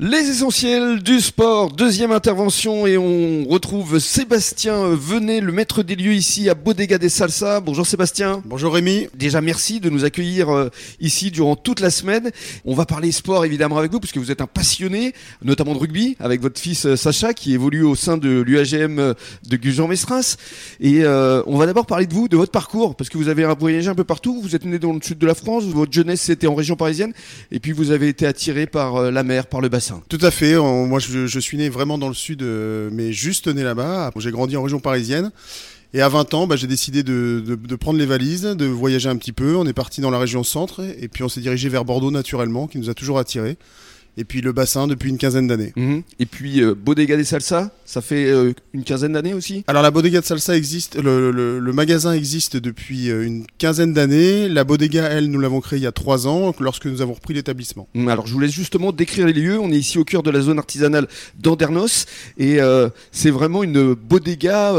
Les essentiels du sport, deuxième intervention et on retrouve Sébastien Venet, le maître des lieux ici à Bodega des Salsa. Bonjour Sébastien. Bonjour Rémi. Déjà merci de nous accueillir euh, ici durant toute la semaine. On va parler sport évidemment avec vous puisque vous êtes un passionné, notamment de rugby, avec votre fils euh, Sacha qui évolue au sein de l'UAGM euh, de Gujan-Mestras. Et on va d'abord parler de vous, de votre parcours, parce que vous avez voyagé un peu partout. Vous êtes né dans le sud de la France, votre jeunesse c'était en région parisienne, et puis vous avez été attiré par la mer, par le bassin. Tout à fait. Moi, je, suis né vraiment dans le sud, euh, mais juste né là-bas. J'ai grandi en région parisienne. Et à 20 ans, bah, j'ai décidé de, prendre les valises, de voyager un petit peu. On est parti dans la région centre et puis on s'est dirigé vers Bordeaux naturellement, qui nous a toujours attirés et puis le bassin depuis une quinzaine d'années. Mhm. Et puis euh, Bodega des Salsa, ça fait euh, une quinzaine d'années aussi? Alors la Bodega de Salsa existe, le, magasin existe depuis euh, une quinzaine d'années. La Bodega, elle, nous l'avons créée il y a trois ans lorsque nous avons repris l'établissement. Mhm. Alors je vous laisse justement décrire les lieux. On est ici au cœur de la zone artisanale d'Andernos et c'est vraiment une bodega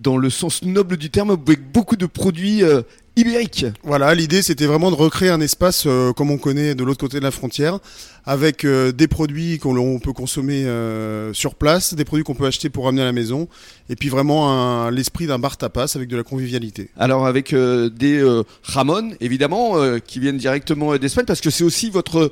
dans le sens noble du terme avec beaucoup de produits ibérique. Voilà, l'idée c'était vraiment de recréer un espace euh, comme on connaît de l'autre côté de la frontière, avec euh, des produits qu'on peut consommer euh, sur place, des produits qu'on peut acheter pour ramener à la maison, et puis vraiment l'esprit d'un bar tapas avec de la convivialité. Alors avec des Ramon, évidemment, qui viennent directement d'Espagne, parce que c'est aussi votre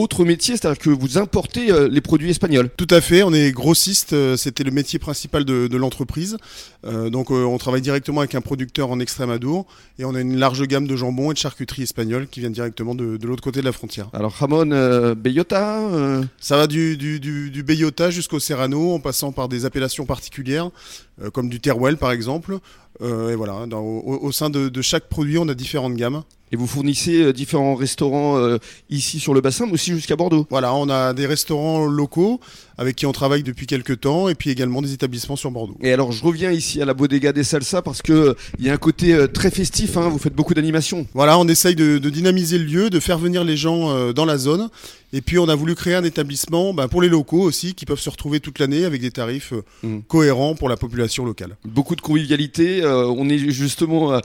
autre métier, c'est-à-dire que vous importez euh, les produits espagnols. Tout à fait, on est grossiste, euh, c'était le métier principal de, l'entreprise. Euh, donc on travaille directement avec un producteur en Extremadure et on a une large gamme de jambons et de charcuterie espagnoles qui viennent directement de, l'autre côté de la frontière. Alors Ramon Bellota Ça va du, du, Bellota jusqu'au Serrano en passant par des appellations particulières comme du Teruel par exemple. Et voilà, au, sein de chaque produit on a différentes gammes. Et vous fournissez euh, différents restaurants euh, ici sur le bassin, mais aussi jusqu'à Bordeaux. Voilà, on a des restaurants locaux avec qui on travaille depuis quelques temps, et puis également des établissements sur Bordeaux. Et alors, je reviens ici à la Bodega des Salsa parce que euh, il y a un côté très festif. Hein, vous faites beaucoup d'animations. Voilà, on essaye de, dynamiser le lieu, de faire venir les gens dans la zone. Et puis on a voulu créer un établissement bah, pour les locaux aussi, qui peuvent se retrouver toute l'année avec des tarifs mmh. cohérents pour la population locale. Beaucoup de convivialité. on est justement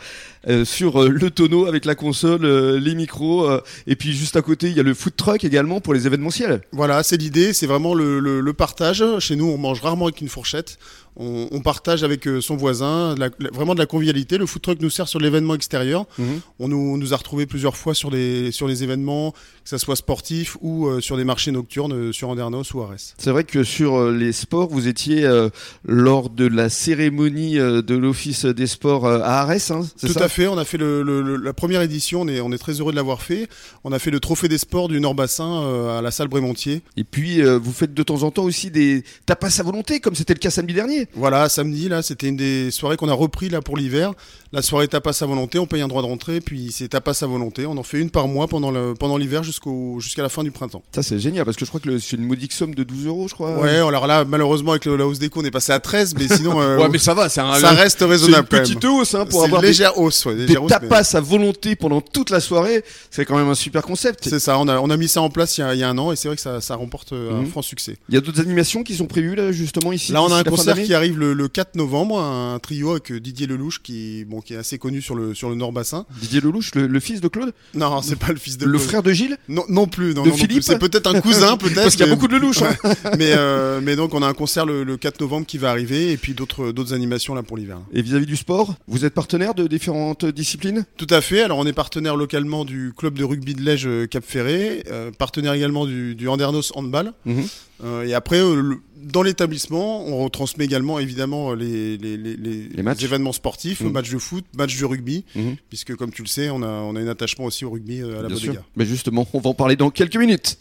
sur le tonneau avec la console, euh, les micros, euh, et puis juste à côté, il y a le food truck également pour les événementiels. Voilà, c'est l'idée, c'est vraiment le, partage. Chez nous, on mange rarement avec une fourchette. On, partage avec euh, son voisin, vraiment de la convivialité. Le food truck nous sert sur l'événement extérieur. Mhm. On nous, a retrouvés plusieurs fois sur les, sur les événements, que ce soit sportif ou sur des marchés nocturnes sur Andernos ou Arès. C'est vrai que sur les sports, vous étiez lors de la cérémonie de l'Office des sports à Arès, hein, Tout à fait, on a fait la première édition, on est, on est très heureux de l'avoir fait. On a fait le trophée des sports du Nord-Bassin euh, à la salle Brémontier. Et puis, euh, vous faites de temps en temps aussi des tapas à volonté, comme c'était le cas samedi dernier. Voilà, samedi, là, c'était une des soirées qu'on a repris là pour l'hiver. La soirée tapas à volonté, on paye un droit de rentrée, puis c'est tapas à volonté. On en fait une par mois pendant l'hiver pendant jusqu'au, jusqu'à la fin du printemps. Ça, c'est génial, parce que je crois que c'est une modique somme de 12 euros, je crois. Ouais, alors là, malheureusement, avec la hausse des coûts, on est passé à 13, mais sinon. Euh, ouais, mais ça va, un, ça reste raisonnable. C'est une petite hausse, hein, pour avoir légère hausse, des, tapas à volonté pendant toute la soirée c'est quand même un super concept. C'est ça, on a, on a mis ça en place il y a, un an et c'est vrai que ça, ça remporte euh, un mhm. franc succès. Il y a d'autres animations qui sont prévues là justement ici Là on a un concert qui arrive le, 4 novembre, un trio avec euh, Didier Lelouch qui, bon, qui est assez connu sur le, sur le Nord-Bassin. Didier Lelouch, le, fils de Claude? Non, c'est pas le fils de Claude. Le frère de Gilles? Non, non plus. Non, de Philippe C'est peut-être un cousin, peut-être. Parce qu'il y a beaucoup de Lelouch. Hein. mais, euh, mais donc on a un concert le, 4 novembre qui va arriver et puis d'autres animations là pour l'hiver. Et vis-à-vis du sport, vous êtes partenaire de différentes disciplines? Tout à fait. Alors on est partenaire localement du club de rugby de Lège euh, Cap Ferré, euh, partenaire également du, du Andernos Handball. Mhm. Et après, dans l'établissement, on retransmet également évidemment les, les, les, les événements sportifs, mhm. matchs de foot, matchs de rugby, mhm. puisque comme tu le sais, on a, on a un attachement aussi au rugby à la Bien Bodega. Mais justement, on va en parler dans quelques minutes.